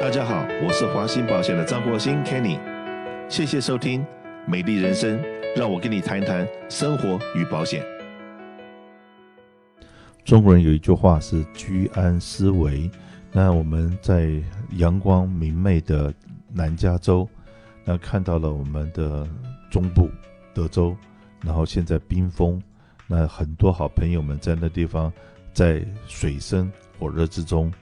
大家好，我是华兴保险的张国兴 Kenny，谢谢收听美丽人生，让我跟你谈一谈生活与保险。中国人有一句话是居安思危，那我们在阳光明媚的南加州，那看到了我们的中部德州，然后现在冰封，那很多好朋友们在那地方在水深火热之中。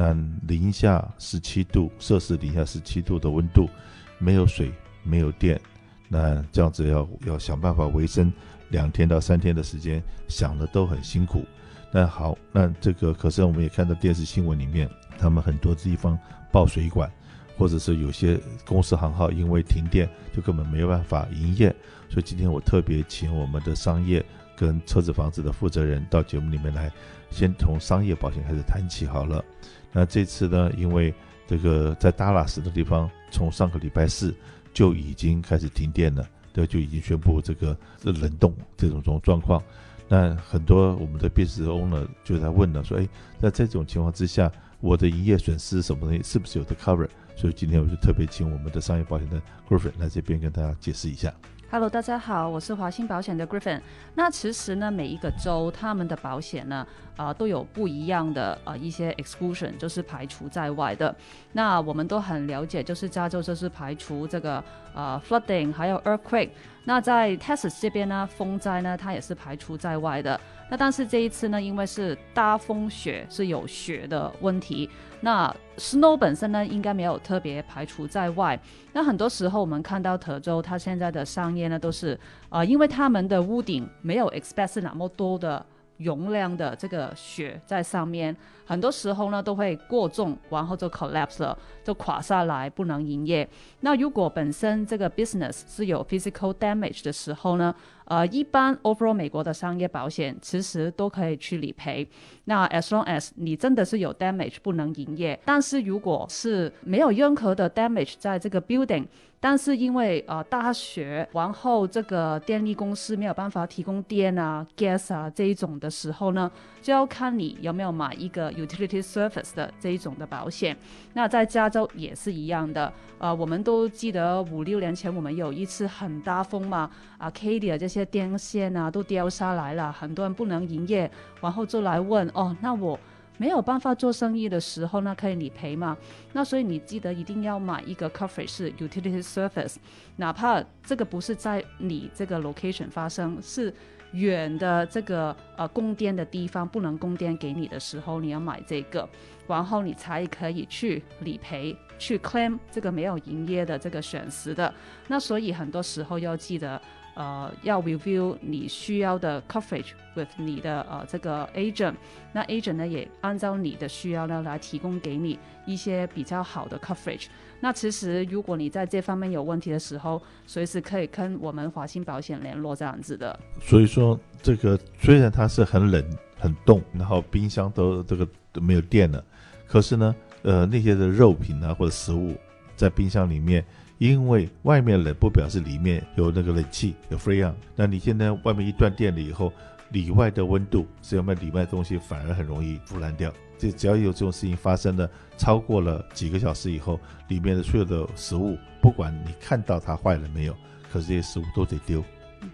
那零下十七度摄氏，零下十七度的温度，没有水，没有电，那这样子要要想办法维生两天到三天的时间，想的都很辛苦。那好，那这个可是我们也看到电视新闻里面，他们很多地方爆水管，或者是有些公司行号因为停电就根本没有办法营业。所以今天我特别请我们的商业跟车子房子的负责人到节目里面来，先从商业保险开始谈起好了。那这次呢，因为这个在达拉斯的地方，从上个礼拜四就已经开始停电了，对，就已经宣布这个冷冻这种种状况。那很多我们的 business owner 就在问了，说，哎，那这种情况之下，我的营业损失什么东西是不是有的 cover？所以今天我就特别请我们的商业保险的 Griffin 来这边跟大家解释一下。Hello，大家好，我是华兴保险的 Griffin。那其实呢，每一个州他们的保险呢，啊、都有不一样的呃一些 exclusion，就是排除在外的。那我们都很了解，就是加州就是排除这个呃 flooding，还有 earthquake。那在 Texas 这边呢，风灾呢，它也是排除在外的。那但是这一次呢，因为是大风雪，是有雪的问题。那 snow 本身呢，应该没有特别排除在外。那很多时候我们看到德州，它现在的商业呢，都是呃，因为他们的屋顶没有 expect 那么多的。容量的这个雪在上面，很多时候呢都会过重，然后就 collapse 了，就垮下来，不能营业。那如果本身这个 business 是有 physical damage 的时候呢，呃，一般 overall 美国的商业保险其实都可以去理赔。那 as long as 你真的是有 damage 不能营业，但是如果是没有任何的 damage 在这个 building。但是因为呃大雪，然后这个电力公司没有办法提供电啊、gas 啊这一种的时候呢，就要看你有没有买一个 utility service 的这一种的保险。那在加州也是一样的，呃，我们都记得五六年前我们有一次很大风嘛，Arcadia 这些电线啊都掉下来了，很多人不能营业，然后就来问哦，那我。没有办法做生意的时候，那可以理赔吗？那所以你记得一定要买一个 coverage 是 utility service，哪怕这个不是在你这个 location 发生，是远的这个呃供电的地方不能供电给你的时候，你要买这个，然后你才可以去理赔，去 claim 这个没有营业的这个损失的。那所以很多时候要记得。呃，要 review 你需要的 coverage with 你的呃这个 agent，那 agent 呢也按照你的需要呢来提供给你一些比较好的 coverage。那其实如果你在这方面有问题的时候，随时可以跟我们华兴保险联络这样子的。所以说，这个虽然它是很冷很冻，然后冰箱都这个都没有电了，可是呢，呃那些的肉品啊或者食物在冰箱里面。因为外面冷不表示里面有那个冷气有 freon，那你现在外面一断电了以后，里外的温度，所以我们里外的东西反而很容易腐烂掉。这只要有这种事情发生了，超过了几个小时以后，里面的所有的食物，不管你看到它坏了没有，可是这些食物都得丢，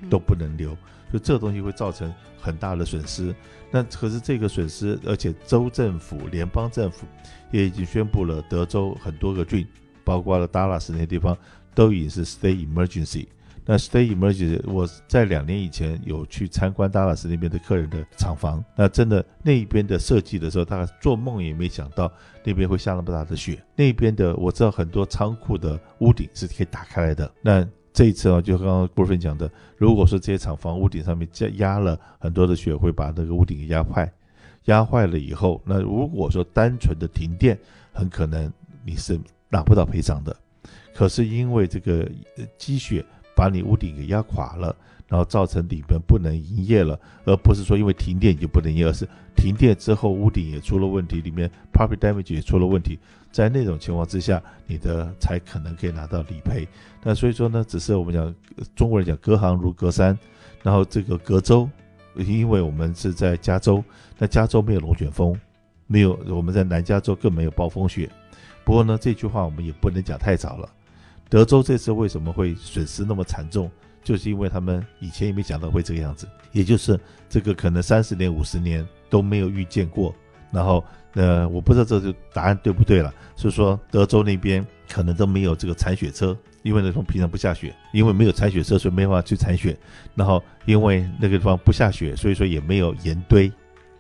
都不能留，所以这个东西会造成很大的损失。那可是这个损失，而且州政府、联邦政府也已经宣布了，德州很多个郡。包括了达拉斯那些地方都已经是 state emergency。那 state emergency，我在两年以前有去参观达拉斯那边的客人的厂房。那真的那一边的设计的时候，大概做梦也没想到那边会下那么大的雪。那边的我知道很多仓库的屋顶是可以打开来的。那这一次啊，就刚刚 Griffin 讲的，如果说这些厂房屋顶上面加压了很多的雪，会把那个屋顶给压坏。压坏了以后，那如果说单纯的停电，很可能你是。拿不到赔偿的，可是因为这个积雪把你屋顶给压垮了，然后造成里边不能营业了，而不是说因为停电就不能营业，而是停电之后屋顶也出了问题，里面 property damage 也出了问题，在那种情况之下，你的才可能可以拿到理赔。那所以说呢，只是我们讲中国人讲隔行如隔山，然后这个隔州，因为我们是在加州，那加州没有龙卷风。没有我们在南加州更没有暴风雪。不过呢，这句话我们也不能讲太早了。德州这次为什么会损失那么惨重？就是因为他们以前也没想到会这个样子，也就是这个可能三十年、五十年都没有遇见过。然后，呃，我不知道这个答案对不对了。所以说，德州那边可能都没有这个铲雪车，因为那地方平常不下雪，因为没有铲雪车，所以没办法去铲雪。然后，因为那个地方不下雪，所以说也没有盐堆。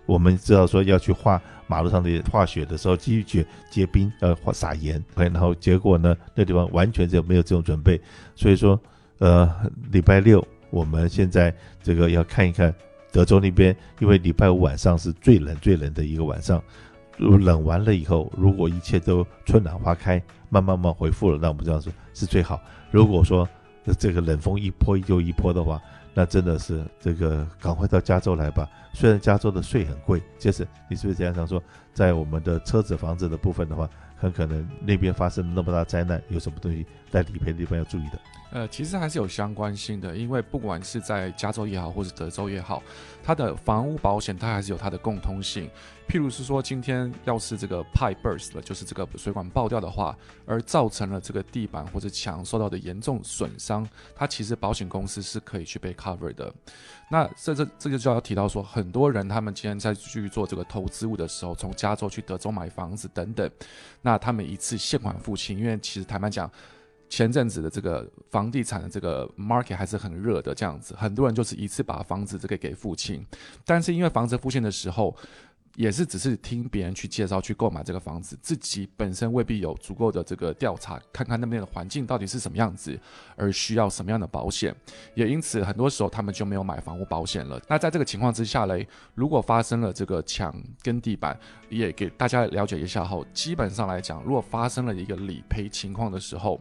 我们知道说要去化马路上的化雪的时候，继续结冰，要撒盐。然后结果呢，那地方完全就没有这种准备。所以说。呃，礼拜六我们现在这个要看一看德州那边，因为礼拜五晚上是最冷最冷的一个晚上，冷完了以后，如果一切都春暖花开，慢慢慢恢复了，那我们这样说是最好。如果说这个冷风一波又一波的话，那真的是这个赶快到加州来吧。虽然加州的税很贵，就是你是不是这样想说，在我们的车子房子的部分的话，很可能那边发生了那么大灾难，有什么东西在理赔的地方要注意的？呃，其实还是有相关性的，因为不管是在加州也好，或者德州也好，它的房屋保险它还是有它的共通性。譬如是说，今天要是这个 pipe burst 了，就是这个水管爆掉的话，而造成了这个地板或者墙受到的严重损伤，它其实保险公司是可以去被 cover 的。那这这这个就要提到说，很多人他们今天在去做这个投资物的时候，从加州去德州买房子等等，那他们一次现款付清，因为其实坦白讲。前阵子的这个房地产的这个 market 还是很热的，这样子，很多人就是一次把房子这个给付清，但是因为房子付清的时候，也是只是听别人去介绍去购买这个房子，自己本身未必有足够的这个调查，看看那边的环境到底是什么样子，而需要什么样的保险，也因此很多时候他们就没有买房屋保险了。那在这个情况之下嘞，如果发生了这个墙跟地板，也给大家了解一下后，基本上来讲，如果发生了一个理赔情况的时候，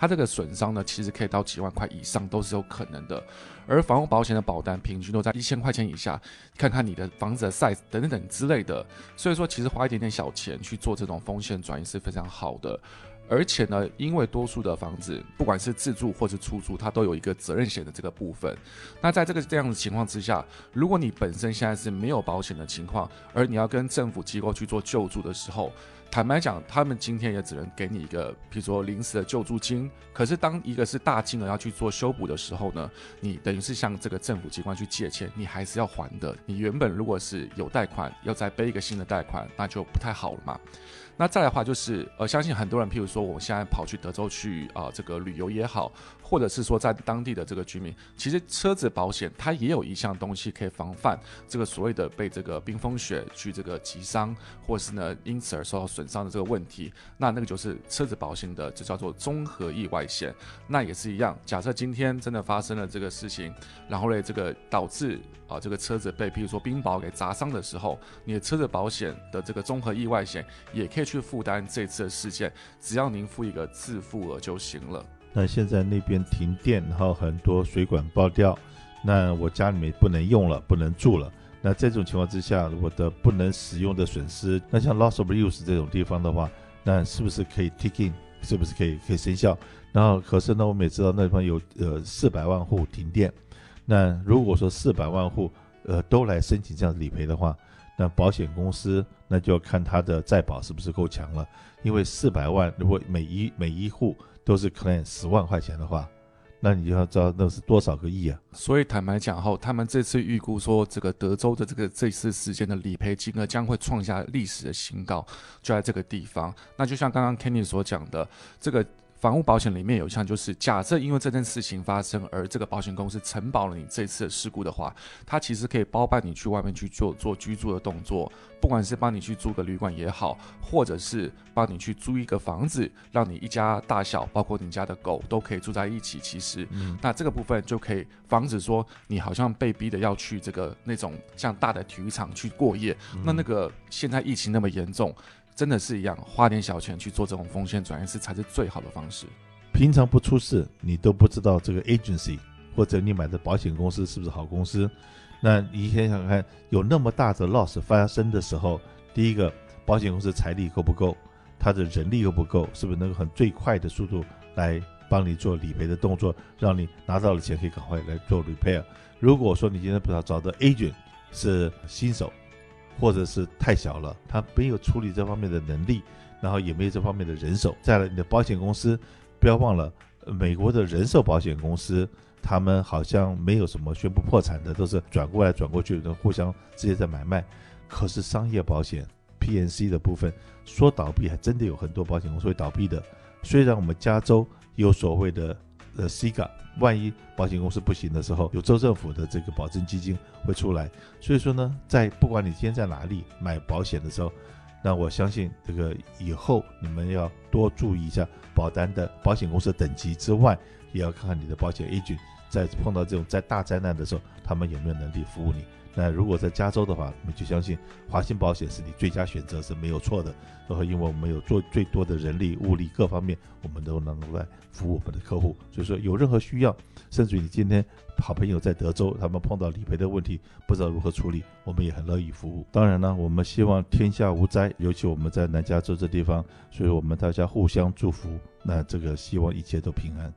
它这个损伤呢，其实可以到几万块以上都是有可能的，而房屋保险的保单平均都在一千块钱以下，看看你的房子的 size 等等之类的，所以说其实花一点点小钱去做这种风险转移是非常好的，而且呢，因为多数的房子不管是自住或是出租，它都有一个责任险的这个部分，那在这个这样的情况之下，如果你本身现在是没有保险的情况，而你要跟政府机构去做救助的时候，坦白讲，他们今天也只能给你一个，比如说临时的救助金。可是当一个是大金额要去做修补的时候呢，你等于是向这个政府机关去借钱，你还是要还的。你原本如果是有贷款，要再背一个新的贷款，那就不太好了嘛。那再来的话就是，呃，相信很多人，譬如说我现在跑去德州去啊、这个旅游也好，或者是说在当地的这个居民，其实车子保险它也有一项东西可以防范这个所谓的被这个冰封雪去这个击伤，或是呢因此而受到损伤的这个问题。那那个就是车子保险的，就叫做综合意外险。那也是一样，假设今天真的发生了这个事情，然后呢这个导致啊、这个车子被譬如说冰雹给砸伤的时候，你的车子保险的这个综合意外险也可以。去负担这次的事件，只要您付一个自付额就行了。那现在那边停电，然后很多水管爆掉，那我家里面不能用了，不能住了。那这种情况之下，我的不能使用的损失，那像 loss of use 这种地方的话，那是不是可以 take in？是不是可以可以生效？然后可是呢，我们也知道那地方有呃四百万户停电，那如果说四百万户呃都来申请这样理赔的话，那保险公司那就要看他的再保是不是够强了，因为四百万如果每一每一户都是 claim 十万块钱的话，那你就要知道那是多少个亿啊！所以坦白讲后，他们这次预估说这个德州的这个这次事件的理赔金额将会创下历史的新高，就在这个地方。那就像刚刚 Kenny 所讲的，这个。房屋保险里面有一项，就是假设因为这件事情发生，而这个保险公司承保了你这次的事故的话，它其实可以包办你去外面去做做居住的动作，不管是帮你去租个旅馆也好，或者是帮你去租一个房子，让你一家大小，包括你家的狗都可以住在一起。其实，嗯，那这个部分就可以防止说你好像被逼的要去这个那种像大的体育场去过夜。嗯，那那个现在疫情那么严重。真的是一样，花点小钱去做这种风险转移是才是最好的方式。平常不出事，你都不知道这个 agency 或者你买的保险公司是不是好公司。那你想想看，有那么大的 loss 发生的时候，第一个，保险公司财力够不够？他的人力够不够？是不是能够很最快的速度来帮你做理赔的动作，让你拿到了钱可以赶快来做 repair？如果说你今天不知道找的 agent 是新手。或者是太小了，他没有处理这方面的能力，然后也没有这方面的人手。再来，你的保险公司不要忘了，美国的人寿保险公司，他们好像没有什么宣布破产的，都是转过来转过去的，互相直接在买卖。可是商业保险 PNC 的部分说倒闭，还真的有很多保险公司会倒闭的。虽然我们加州有所谓的呃，C 家万一保险公司不行的时候，有州政府的这个保证基金会出来。所以说呢，在不管你今天在哪里买保险的时候，那我相信这个以后你们要多注意一下保单的保险公司等级之外，也要看看你的保险 A 军在碰到这种在大灾难的时候，他们有没有能力服务你。那如果在加州的话，你就相信华兴保险是你最佳选择是没有错的。然后，因为我们有做最多的人力、物力各方面，我们都能够来服务我们的客户。所以说，有任何需要，甚至于你今天好朋友在德州，他们碰到理赔的问题，不知道如何处理，我们也很乐意服务。当然呢，我们希望天下无灾，尤其我们在南加州这地方，所以我们大家互相祝福。那这个希望一切都平安。